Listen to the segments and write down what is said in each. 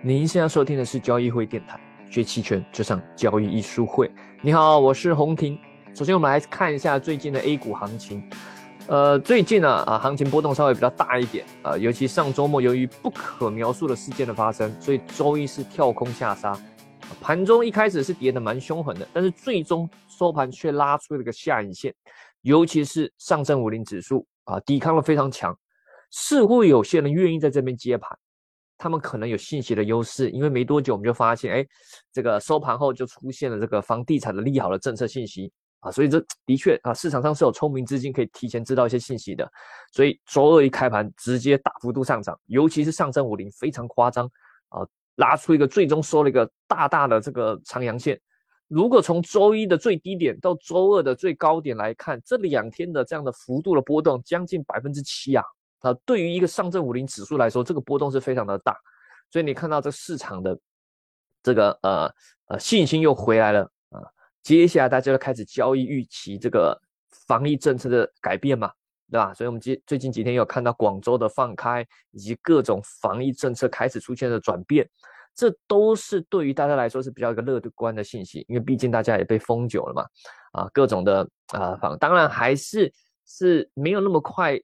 您现在收听的是交易会电台，学期权就上交易艺术会。你好，我是洪婷。首先，我们来看一下最近的 A 股行情。呃，最近呢，啊，行情波动稍微比较大一点啊，尤其上周末由于不可描述的事件的发生，所以周一是跳空下杀。盘中一开始是跌的蛮凶狠的，但是最终收盘却拉出了个下影线，尤其是上证五零指数啊，抵抗了非常强，似乎有些人愿意在这边接盘。他们可能有信息的优势，因为没多久我们就发现，哎，这个收盘后就出现了这个房地产的利好的政策信息啊，所以这的确啊，市场上是有聪明资金可以提前知道一些信息的，所以周二一开盘直接大幅度上涨，尤其是上证五零非常夸张啊，拉出一个最终收了一个大大的这个长阳线。如果从周一的最低点到周二的最高点来看，这两天的这样的幅度的波动将近百分之七啊。啊，对于一个上证五零指数来说，这个波动是非常的大，所以你看到这市场的这个呃呃信心又回来了啊，接下来大家就开始交易预期这个防疫政策的改变嘛，对吧？所以我们最最近几天有看到广州的放开，以及各种防疫政策开始出现的转变，这都是对于大家来说是比较一个乐观的信息，因为毕竟大家也被封久了嘛，啊，各种的啊防，当然还是是没有那么快。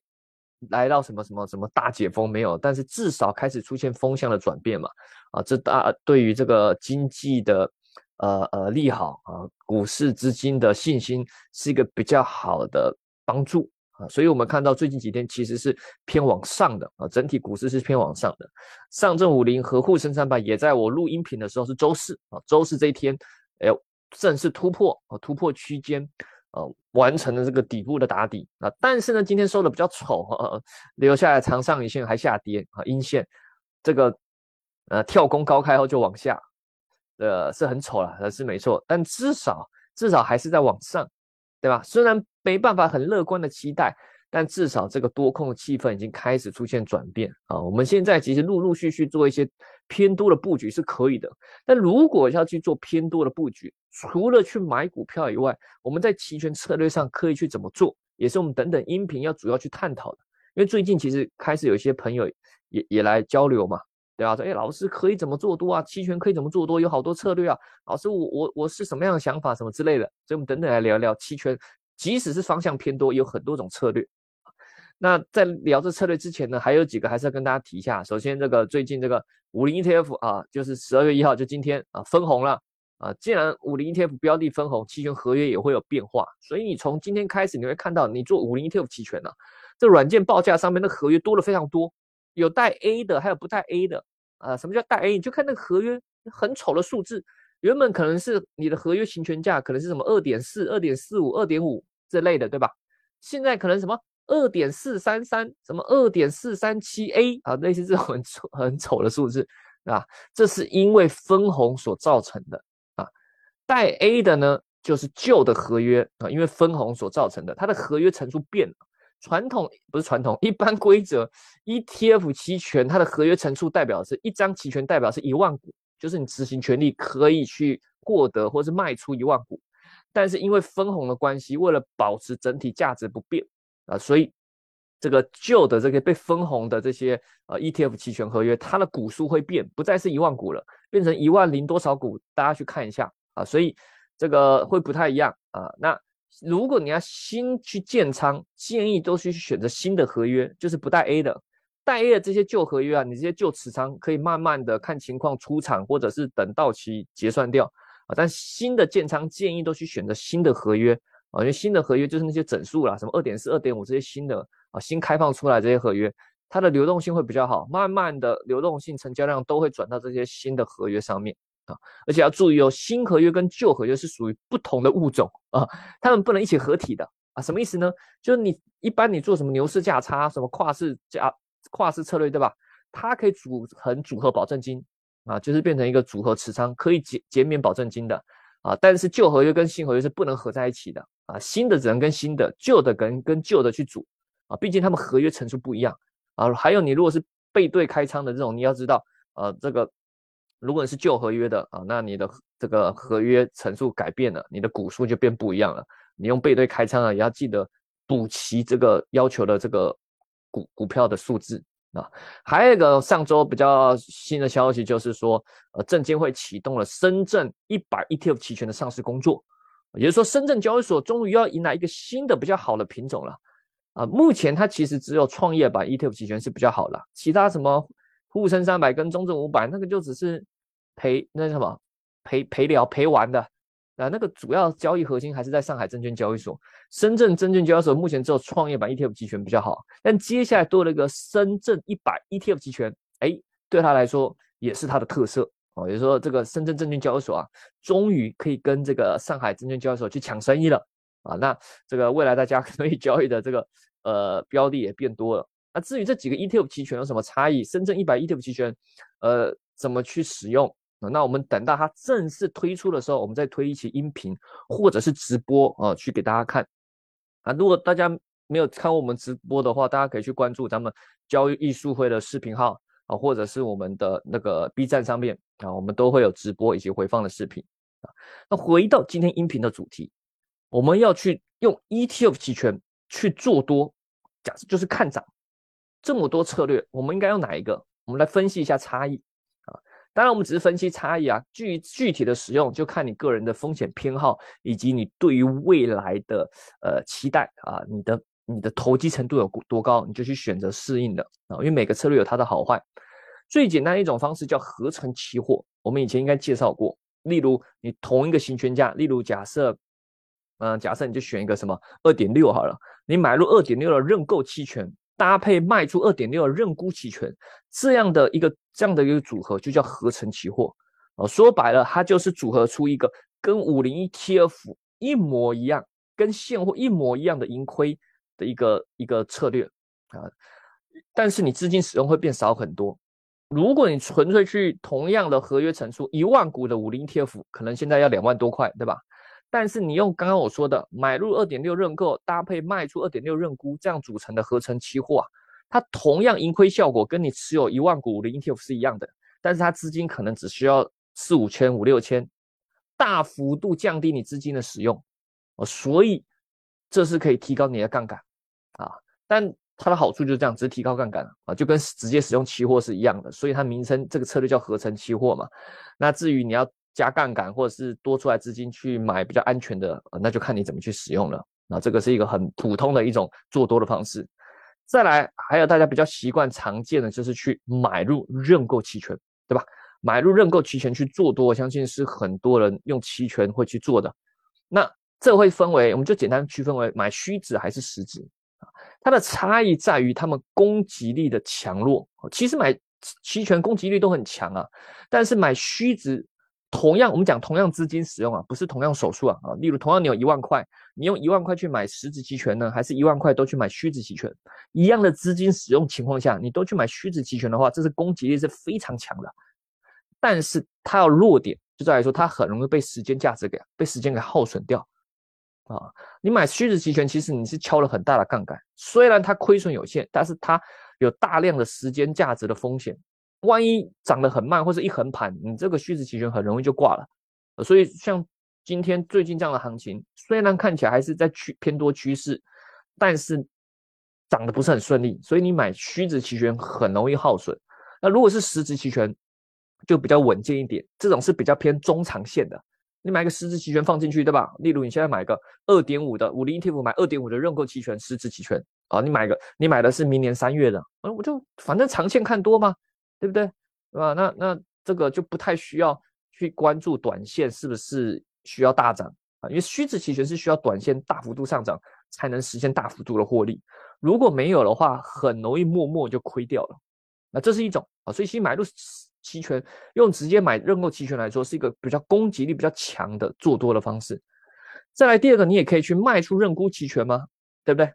来到什么什么什么大解封没有？但是至少开始出现风向的转变嘛，啊，这大对于这个经济的呃呃利好啊，股市资金的信心是一个比较好的帮助啊，所以我们看到最近几天其实是偏往上的啊，整体股市是偏往上的，上证五零和沪深三百也在我录音频的时候是周四啊，周四这一天，哎，正式突破啊，突破区间。呃，完成了这个底部的打底啊，但是呢，今天收的比较丑哈，留下来长上影线还下跌啊，阴线，这个呃跳空高开后就往下，呃是很丑了，是没错，但至少至少还是在往上，对吧？虽然没办法很乐观的期待。但至少这个多空的气氛已经开始出现转变啊！我们现在其实陆陆续续做一些偏多的布局是可以的。但如果要去做偏多的布局，除了去买股票以外，我们在期权策略上可以去怎么做，也是我们等等音频要主要去探讨的。因为最近其实开始有一些朋友也也来交流嘛，对吧？说哎，老师可以怎么做多啊？期权可以怎么做多？有好多策略啊！老师，我我我是什么样的想法，什么之类的。所以我们等等来聊聊期权，即使是方向偏多，有很多种策略。那在聊这策略之前呢，还有几个还是要跟大家提一下。首先，这个最近这个五零 ETF 啊，就是十二月一号就今天啊分红了啊。既然五零 ETF 标的分红，期权合约也会有变化，所以你从今天开始你会看到，你做五零 ETF 期权呢，这软件报价上面的合约多了非常多，有带 A 的，还有不带 A 的啊。什么叫带 A？你就看那个合约很丑的数字，原本可能是你的合约行权价可能是什么二点四、二点四五、二点五这类的，对吧？现在可能什么？二点四三三，什么二点四三七 A 啊，类似这种很丑很丑的数字啊，这是因为分红所造成的啊。带 A 的呢，就是旧的合约啊，因为分红所造成的，它的合约层数变了。传统不是传统，一般规则 ETF 期权，它的合约层数代表是一张期权代表是一万股，就是你执行权利可以去获得或是卖出一万股。但是因为分红的关系，为了保持整体价值不变。啊，所以这个旧的这个被分红的这些呃 ETF 期权合约，它的股数会变，不再是一万股了，变成一万零多少股，大家去看一下啊。所以这个会不太一样啊。那如果你要新去建仓，建议都去选择新的合约，就是不带 A 的，带 A 的这些旧合约啊，你这些旧持仓可以慢慢的看情况出场，或者是等到期结算掉啊。但新的建仓建议都去选择新的合约。啊，因为新的合约就是那些整数啦，什么二点四、二点五这些新的啊，新开放出来这些合约，它的流动性会比较好，慢慢的流动性、成交量都会转到这些新的合约上面啊。而且要注意哦，新合约跟旧合约是属于不同的物种啊，它们不能一起合体的啊。什么意思呢？就是你一般你做什么牛市价差、什么跨市价、跨市策略，对吧？它可以组成组合保证金啊，就是变成一个组合持仓，可以减减免保证金的。啊，但是旧合约跟新合约是不能合在一起的啊，新的只能跟新的，旧的跟跟旧的去组啊，毕竟他们合约层数不一样啊。还有你如果是背对开仓的这种，你要知道，呃，这个如果你是旧合约的啊，那你的这个合约层数改变了，你的股数就变不一样了。你用背对开仓啊，也要记得补齐这个要求的这个股股票的数字啊，还有一个上周比较新的消息就是说，呃，证监会启动了深圳一百 ETF 期权的上市工作，也就是说，深圳交易所终于要迎来一个新的比较好的品种了。啊，目前它其实只有创业板 ETF 期权是比较好的，其他什么沪深三百跟中证五百那个就只是陪那什么陪陪聊陪玩的。啊，那个主要交易核心还是在上海证券交易所，深圳证券交易所目前只有创业板 ETF 期权比较好，但接下来多了一个深圳一百 ETF 期权，哎，对他来说也是它的特色哦，也就是说这个深圳证券交易所啊，终于可以跟这个上海证券交易所去抢生意了啊，那这个未来大家 可以交易的这个呃标的也变多了。那至于这几个 ETF 期权有什么差异，深圳一百 ETF 期权呃怎么去使用？那我们等到它正式推出的时候，我们再推一期音频或者是直播啊，去给大家看啊。如果大家没有看过我们直播的话，大家可以去关注咱们交易艺术会的视频号啊，或者是我们的那个 B 站上面啊，我们都会有直播以及回放的视频啊。那回到今天音频的主题，我们要去用 ETF 期权去做多，假设就是看涨，这么多策略，我们应该用哪一个？我们来分析一下差异啊。当然，我们只是分析差异啊，具具体的使用就看你个人的风险偏好，以及你对于未来的呃期待啊，你的你的投机程度有多高，你就去选择适应的啊，因为每个策略有它的好坏。最简单一种方式叫合成期货，我们以前应该介绍过。例如，你同一个行权价，例如假设，嗯，假设你就选一个什么二点六好了，你买入二点六的认购期权。搭配卖出二点六的认沽期权，这样的一个这样的一个组合就叫合成期货哦。说白了，它就是组合出一个跟五零一 TF 一模一样、跟现货一模一样的盈亏的一个一个策略啊。但是你资金使用会变少很多。如果你纯粹去同样的合约乘数一万股的五零 ETF，可能现在要两万多块，对吧？但是你用刚刚我说的买入二点六认购搭配卖出二点六认沽这样组成的合成期货啊，它同样盈亏效果跟你持有一万股的 ETF 是一样的，但是它资金可能只需要四五千五六千，大幅度降低你资金的使用哦，所以这是可以提高你的杠杆啊，但它的好处就是这样，只是提高杠杆啊，就跟直接使用期货是一样的，所以它名称这个策略叫合成期货嘛。那至于你要。加杠杆或者是多出来资金去买比较安全的，那就看你怎么去使用了。那这个是一个很普通的一种做多的方式。再来，还有大家比较习惯常见的就是去买入认购期权，对吧？买入认购期权去做多，我相信是很多人用期权会去做的。那这会分为，我们就简单区分为买虚值还是实值啊？它的差异在于它们攻击力的强弱。其实买期权攻击力都很强啊，但是买虚值。同样，我们讲同样资金使用啊，不是同样手术啊啊。例如，同样你有一万块，你用一万块去买实质期权呢，还是一万块都去买虚值期权？一样的资金使用情况下，你都去买虚值期权的话，这是攻击力是非常强的。但是它要弱点，就在于说它很容易被时间价值给被时间给耗损掉啊。你买虚值期权，其实你是敲了很大的杠杆，虽然它亏损有限，但是它有大量的时间价值的风险。万一涨得很慢，或者一横盘，你这个虚值期权很容易就挂了。所以像今天最近这样的行情，虽然看起来还是在趋偏多趋势，但是涨得不是很顺利。所以你买虚值期权很容易耗损。那如果是实值期权，就比较稳健一点。这种是比较偏中长线的。你买个实值期权放进去，对吧？例如你现在买个二点五的五零 ETF，买二点五的认购期权，实值期权啊，你买个你买的是明年三月的，啊，我就反正长线看多嘛。对不对？对吧？那那这个就不太需要去关注短线是不是需要大涨啊？因为虚值期权是需要短线大幅度上涨才能实现大幅度的获利，如果没有的话，很容易默默就亏掉了。那这是一种啊，所以其实买入期权用直接买认购期权来说，是一个比较攻击力比较强的做多的方式。再来第二个，你也可以去卖出认沽期权吗？对不对？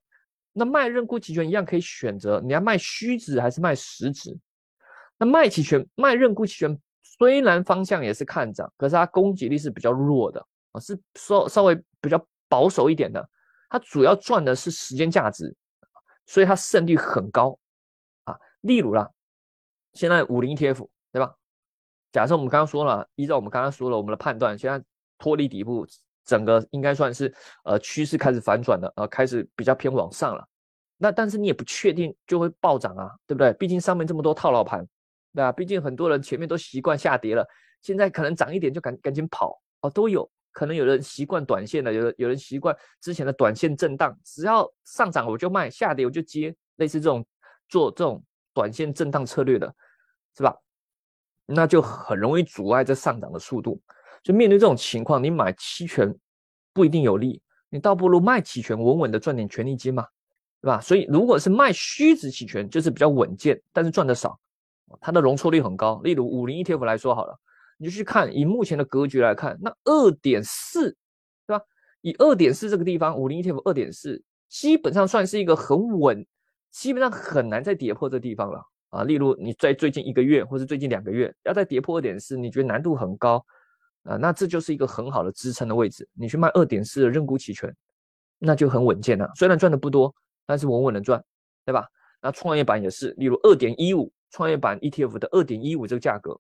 那卖认沽期权一样可以选择你要卖虚值还是卖实值。那卖期权、卖认沽期权，虽然方向也是看涨，可是它攻击力是比较弱的啊，是稍稍微比较保守一点的。它主要赚的是时间价值，所以它胜率很高啊。例如啦，现在五零 ETF 对吧？假设我们刚刚说了，依照我们刚刚说了我们的判断，现在脱离底部，整个应该算是呃趋势开始反转了，呃开始比较偏往上了。那但是你也不确定就会暴涨啊，对不对？毕竟上面这么多套牢盘，对吧？毕竟很多人前面都习惯下跌了，现在可能涨一点就赶赶紧跑哦，都有可能有人习惯短线的，有有人习惯之前的短线震荡，只要上涨我就卖，下跌我就接，类似这种做这种短线震荡策略的，是吧？那就很容易阻碍这上涨的速度。就面对这种情况，你买期权不一定有利，你倒不如卖期权，稳稳的赚点权利金嘛。对吧？所以如果是卖虚值期权，就是比较稳健，但是赚的少，它的容错率很高。例如五零 ETF 来说好了，你就去看以目前的格局来看，那二点四，对吧？以二点四这个地方，五零 ETF 二点四，基本上算是一个很稳，基本上很难再跌破这地方了啊。例如你在最近一个月或者最近两个月要再跌破二点四，你觉得难度很高啊？那这就是一个很好的支撑的位置，你去卖二点四的认沽期权，那就很稳健了。虽然赚的不多。但是稳稳的赚，对吧？那创业板也是，例如二点一五创业板 ETF 的二点一五这个价格，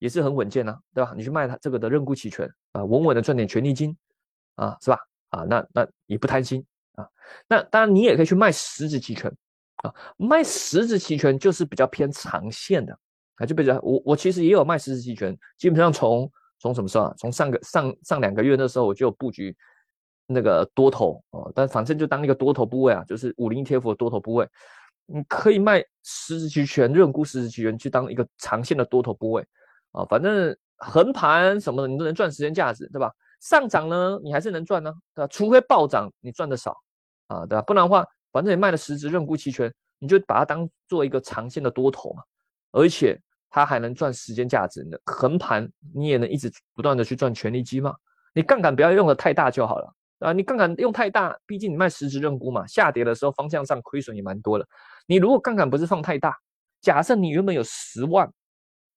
也是很稳健呢，对吧？你去卖它这个的认沽期权啊，稳稳的赚点权利金啊，是吧？啊，那那也不贪心啊。那当然你也可以去卖十指期权啊，卖十值期权就是比较偏长线的啊，就比较我我其实也有卖十值期权，基本上从从什么时候啊？从上个上上两个月那时候我就有布局。那个多头哦，但反正就当一个多头部位啊，就是五零 ETF 的多头部位，你可以卖十值期权、认沽十值期权去当一个长线的多头部位啊，反正横盘什么的你都能赚时间价值，对吧？上涨呢，你还是能赚呢，对吧？除非暴涨，你赚的少啊，对吧？不然的话，反正你卖了十值认沽期权，你就把它当做一个长线的多头嘛，而且它还能赚时间价值呢。横盘你也能一直不断的去赚权利金嘛，你杠杆不要用的太大就好了。啊，你杠杆用太大，毕竟你卖实质认沽嘛，下跌的时候方向上亏损也蛮多的。你如果杠杆不是放太大，假设你原本有十万，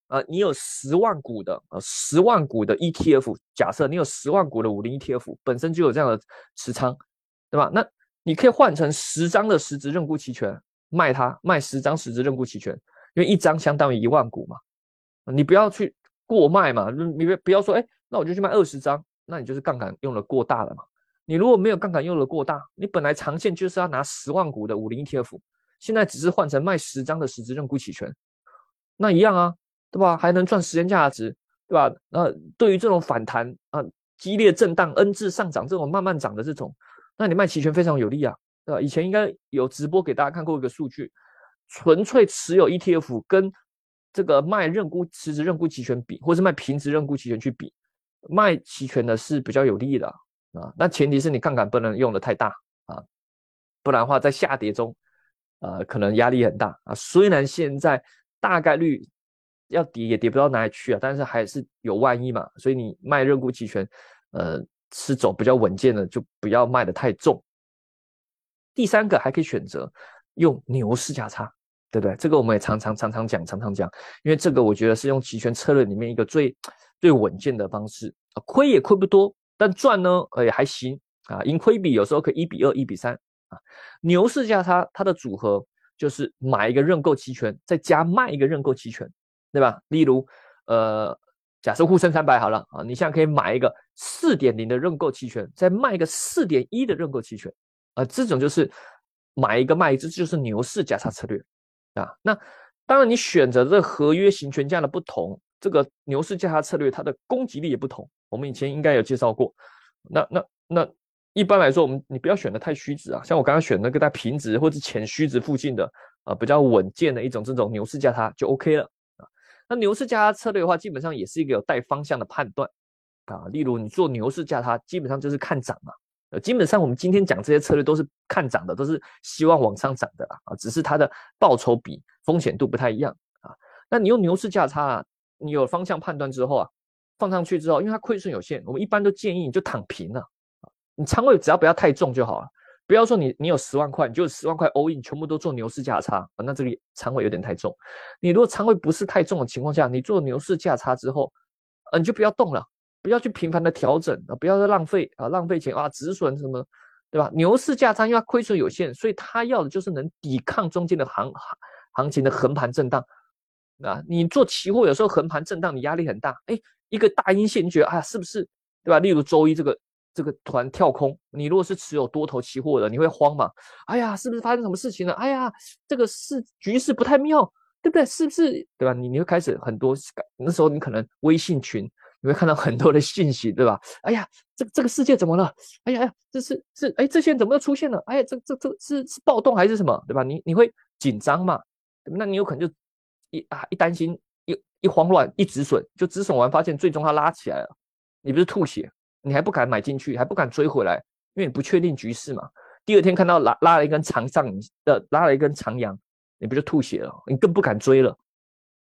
啊，你有十万股的，呃，十万股的 ETF，假设你有十万股的五零 ETF，本身就有这样的持仓，对吧？那你可以换成十张的实质认沽期权，卖它，卖十张实质认沽期权，因为一张相当于一万股嘛，你不要去过卖嘛，你别不要说，哎，那我就去卖二十张，那你就是杠杆用的过大了嘛。你如果没有杠杆用的过大，你本来长线就是要拿十万股的五零 ETF，现在只是换成卖十张的实质认沽期权，那一样啊，对吧？还能赚时间价值，对吧？那对于这种反弹啊、激烈震荡、N 字上涨这种慢慢涨的这种，那你卖期权非常有利啊，对吧？以前应该有直播给大家看过一个数据，纯粹持有 ETF 跟这个卖认沽实质认沽期权比，或是卖平值认沽期权去比，卖期权的是比较有利的。啊，那前提是你杠杆不能用的太大啊，不然的话在下跌中，呃，可能压力很大啊。虽然现在大概率要跌也跌不到哪里去啊，但是还是有万一嘛。所以你卖认沽期权，呃，是走比较稳健的，就不要卖的太重。第三个还可以选择用牛市价差，对不对？这个我们也常常常常讲，常常讲，因为这个我觉得是用期权策略里面一个最最稳健的方式，亏也亏不多。但赚呢，也还行啊，盈亏比有时候可以一比二、一比三啊。牛市价差它的组合就是买一个认购期权，再加卖一个认购期权，对吧？例如，呃，假设沪深三百好了啊，你现在可以买一个四点零的认购期权，再卖个四点一的认购期权啊，这种就是买一个卖一个，这就是牛市价差策略啊。那当然，你选择这合约行权价的不同，这个牛市价差策略它的攻击力也不同。我们以前应该有介绍过，那那那一般来说，我们你不要选的太虚值啊，像我刚刚选那个在平值或者前虚值附近的啊，比较稳健的一种这种牛市价差就 OK 了啊。那牛市价差策略的话，基本上也是一个有带方向的判断啊。例如你做牛市价差，基本上就是看涨嘛。呃，基本上我们今天讲这些策略都是看涨的，都是希望往上涨的啊，只是它的报酬比风险度不太一样啊。那你用牛市价差啊，你有方向判断之后啊。放上去之后，因为它亏损有限，我们一般都建议你就躺平了你仓位只要不要太重就好了。不要说你你有十万块，你就十万块 all in 全部都做牛市价差啊，那这个仓位有点太重。你如果仓位不是太重的情况下，你做牛市价差之后，呃，你就不要动了，不要去频繁的调整啊，不要再浪费啊，浪费钱啊，止损什么，对吧？牛市价差因为它亏损有限，所以它要的就是能抵抗中间的行行行情的横盘震荡啊。你做期货有时候横盘震荡，你压力很大，哎。一个大阴线，你觉得啊，是不是对吧？例如周一这个这个突然跳空，你如果是持有多头期货的，你会慌嘛？哎呀，是不是发生什么事情了？哎呀，这个事局势不太妙，对不对？是不是？对吧？你你会开始很多，那时候你可能微信群你会看到很多的信息，对吧？哎呀，这这个世界怎么了？哎呀，这是是哎，这些人怎么又出现了？哎呀，这这这是是暴动还是什么？对吧？你你会紧张嘛？那你有可能就一啊一担心一一慌乱一止损，就止损完发现最终它拉起来了，你不是吐血？你还不敢买进去，还不敢追回来，因为你不确定局势嘛。第二天看到拉拉了一根长上的，拉了一根长阳，你不就吐血了？你更不敢追了，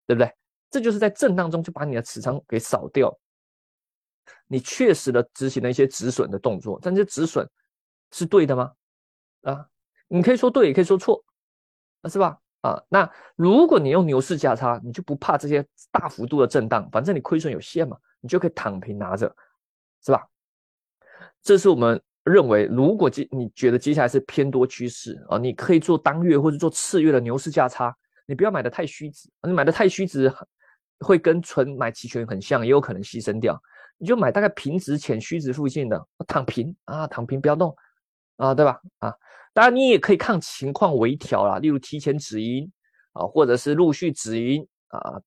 对不对？这就是在震荡中就把你的持仓给扫掉。你确实的执行了一些止损的动作，但这止损是对的吗？啊，你可以说对，也可以说错，啊，是吧？啊，那如果你用牛市价差，你就不怕这些大幅度的震荡，反正你亏损有限嘛，你就可以躺平拿着。是吧？这是我们认为，如果接你觉得接下来是偏多趋势啊，你可以做当月或者做次月的牛市价差，你不要买的太虚值，你买的太虚值会跟纯买期权很像，也有可能牺牲掉。你就买大概平值浅虚值附近的，躺平啊，躺平不要动啊，对吧？啊，当然你也可以看情况微调啦，例如提前止盈啊，或者是陆续止盈啊，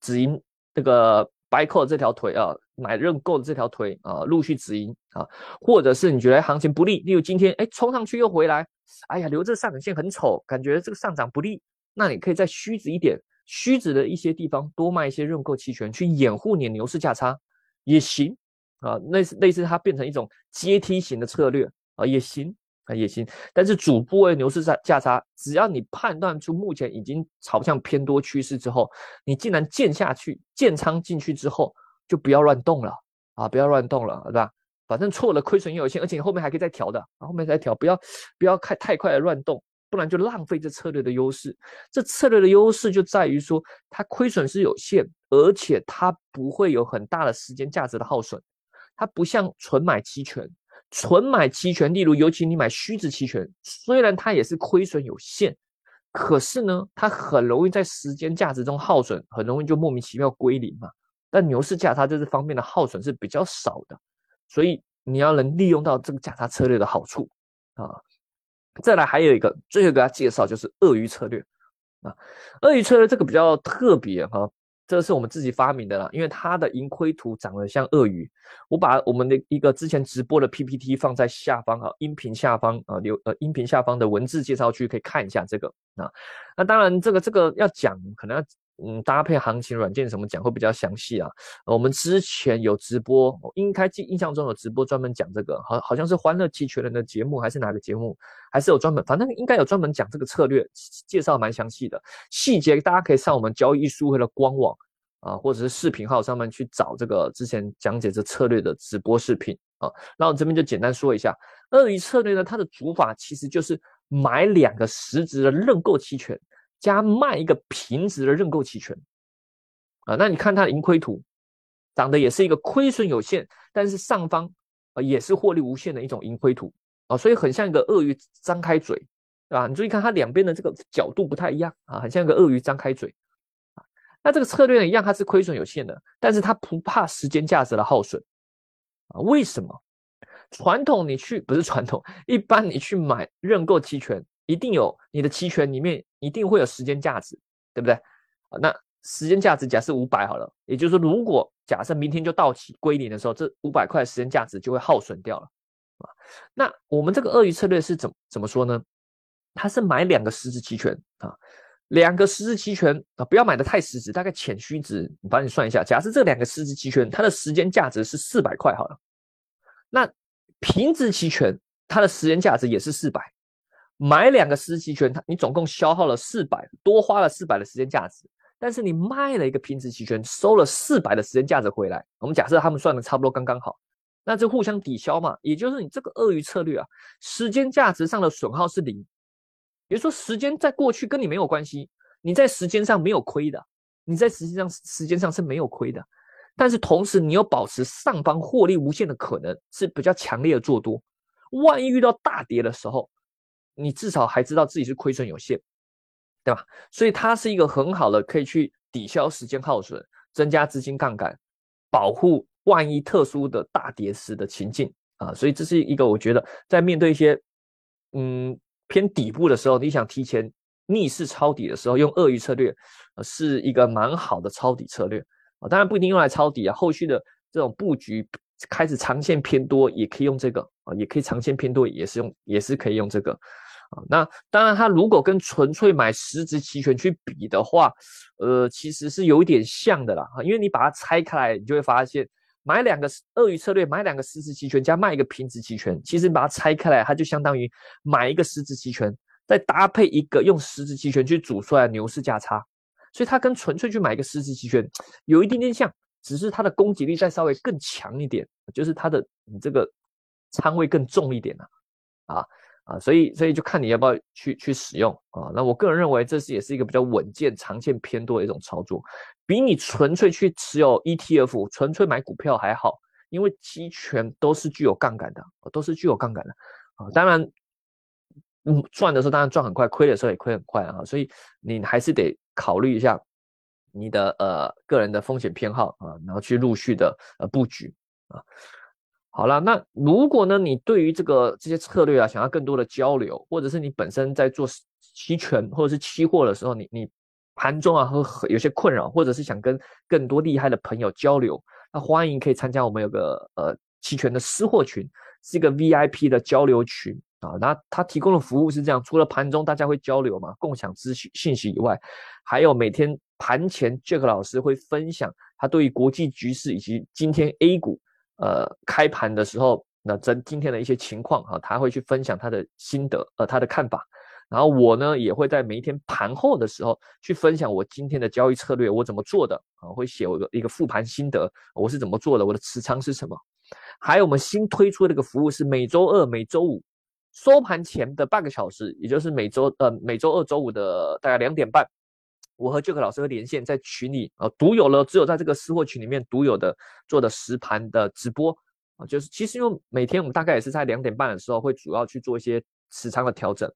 止盈这个。白扣这条腿啊，买认购的这条腿啊，陆续止盈啊，或者是你觉得行情不利，例如今天哎冲上去又回来，哎呀留这上影线很丑，感觉这个上涨不利，那你可以在虚值一点，虚值的一些地方多卖一些认购期权去掩护你牛市价差也行啊，类似类似它变成一种阶梯型的策略啊也行。啊也行，但是主部位牛市价价差，只要你判断出目前已经朝向偏多趋势之后，你既然建下去建仓进去之后，就不要乱动了啊，不要乱动了，对吧？反正错了亏损也有限，而且你后面还可以再调的，后面再调，不要不要太太快的乱动，不然就浪费这策略的优势。这策略的优势就在于说，它亏损是有限，而且它不会有很大的时间价值的耗损，它不像纯买期权。纯买期权，例如尤其你买虚值期权，虽然它也是亏损有限，可是呢，它很容易在时间价值中耗损，很容易就莫名其妙归零嘛。但牛市价差这方面的耗损是比较少的，所以你要能利用到这个价差策略的好处啊。再来还有一个，最后给大家介绍就是鳄鱼策略啊，鳄鱼策略这个比较特别哈。这是我们自己发明的啦，因为它的盈亏图长得像鳄鱼。我把我们的一个之前直播的 PPT 放在下方啊，音频下方啊，留呃音频下方的文字介绍区可以看一下这个啊。那当然，这个这个要讲，可能要嗯搭配行情软件什么讲会比较详细啊。我们之前有直播，应该记印象中有直播专门讲这个，好好像是欢乐期权人的节目还是哪个节目，还是有专门，反正应该有专门讲这个策略，介绍蛮详细的，细节大家可以上我们交易书会的官网。啊，或者是视频号上面去找这个之前讲解这策略的直播视频啊。那我这边就简单说一下，鳄鱼策略呢，它的主法其实就是买两个实值的认购期权，加卖一个平值的认购期权啊。那你看它的盈亏图，长得也是一个亏损有限，但是上方啊也是获利无限的一种盈亏图啊，所以很像一个鳄鱼张开嘴，对吧？你注意看它两边的这个角度不太一样啊，很像一个鳄鱼张开嘴。啊那这个策略呢，一样它是亏损有限的，但是它不怕时间价值的耗损啊？为什么？传统你去不是传统，一般你去买认购期权，一定有你的期权里面一定会有时间价值，对不对？那时间价值假设五百好了，也就是说，如果假设明天就到期归零的时候，这五百块时间价值就会耗损掉了啊。那我们这个鳄鱼策略是怎怎么说呢？它是买两个实质期权啊。两个实质期权啊，不要买的太实质，大概浅虚值。我帮你算一下，假设这两个实质期权它的时间价值是四百块好了，那平值期权它的时间价值也是四百，买两个实质期权，它你总共消耗了四百，多花了四百的时间价值，但是你卖了一个平值期权，收了四百的时间价值回来。我们假设他们算的差不多刚刚好，那就互相抵消嘛，也就是你这个鳄鱼策略啊，时间价值上的损耗是零。比如说，时间在过去跟你没有关系，你在时间上没有亏的，你在实际上时间上是没有亏的，但是同时你又保持上方获利无限的可能，是比较强烈的做多。万一遇到大跌的时候，你至少还知道自己是亏损有限，对吧？所以它是一个很好的可以去抵消时间耗损、增加资金杠杆、保护万一特殊的大跌时的情境啊，所以这是一个我觉得在面对一些嗯偏底部的时候，你想提前逆势抄底的时候，用鳄鱼策略是一个蛮好的抄底策略啊。当然不一定用来抄底啊，后续的这种布局开始长线偏多也可以用这个啊，也可以长线偏多也是用也是可以用这个啊。那当然，它如果跟纯粹买实质期权去比的话，呃，其实是有一点像的啦啊，因为你把它拆开来，你就会发现。买两个鳄鱼策略，买两个实质期权加卖一个平值期权，其实你把它拆开来，它就相当于买一个实质期权，再搭配一个用实质期权去组出来的牛市价差，所以它跟纯粹去买一个实质期权有一点点像，只是它的攻击力再稍微更强一点，就是它的你这个仓位更重一点了，啊。啊，所以所以就看你要不要去去使用啊。那我个人认为，这是也是一个比较稳健、长线偏多的一种操作，比你纯粹去持有 ETF、纯粹买股票还好。因为期权都是具有杠杆的，都是具有杠杆的啊。当然，赚的时候当然赚很快，亏的时候也亏很快啊。所以你还是得考虑一下你的呃个人的风险偏好啊，然后去陆续的呃布局啊。好了，那如果呢，你对于这个这些策略啊，想要更多的交流，或者是你本身在做期权或者是期货的时候，你你盘中啊和有些困扰，或者是想跟更多厉害的朋友交流，那欢迎可以参加我们有个呃期权的私货群，是一个 VIP 的交流群啊。那他提供的服务是这样，除了盘中大家会交流嘛，共享资讯信息以外，还有每天盘前 Jack 老师会分享他对于国际局势以及今天 A 股。呃，开盘的时候，那真今天的一些情况哈，他会去分享他的心得，呃，他的看法。然后我呢，也会在每一天盘后的时候去分享我今天的交易策略，我怎么做的啊，会写我的一个复盘心得，我是怎么做的，我的持仓是什么。还有我们新推出的一个服务是每周二、每周五收盘前的半个小时，也就是每周呃每周二、周五的大概两点半。我和 Jack 老师会连线在群里啊，独有了，只有在这个私货群里面独有的做的实盘的直播啊，就是其实因为每天我们大概也是在两点半的时候会主要去做一些持仓的调整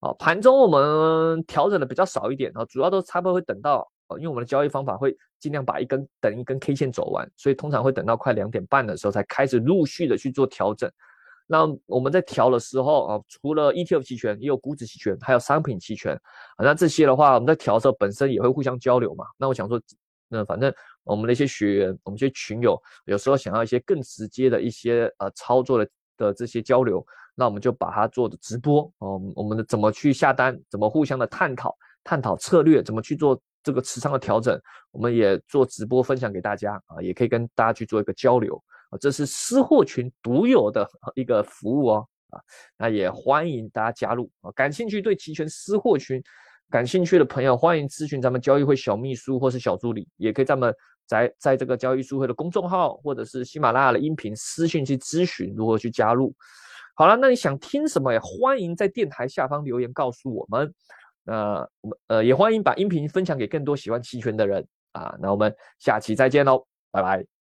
啊，盘中我们调整的比较少一点啊，主要都差不多会等到因为我们的交易方法会尽量把一根等一根 K 线走完，所以通常会等到快两点半的时候才开始陆续的去做调整。那我们在调的时候啊，除了 ETF 期权，也有股指期权，还有商品期权啊。那这些的话，我们在调的时候本身也会互相交流嘛。那我想说，那反正我们的一些学员，我们一些群友，有时候想要一些更直接的一些呃操作的的这些交流，那我们就把它做的直播哦。我们的怎么去下单，怎么互相的探讨探讨策略，怎么去做这个持仓的调整，我们也做直播分享给大家啊，也可以跟大家去做一个交流。这是私货群独有的一个服务哦，啊，那也欢迎大家加入啊！感兴趣对期权私货群感兴趣的朋友，欢迎咨询咱们交易会小秘书或是小助理，也可以咱们在在这个交易书会的公众号或者是喜马拉雅的音频私信去咨询如何去加入。好了，那你想听什么也欢迎在电台下方留言告诉我们。那我们呃也欢迎把音频分享给更多喜欢期权的人啊！那我们下期再见喽，拜拜。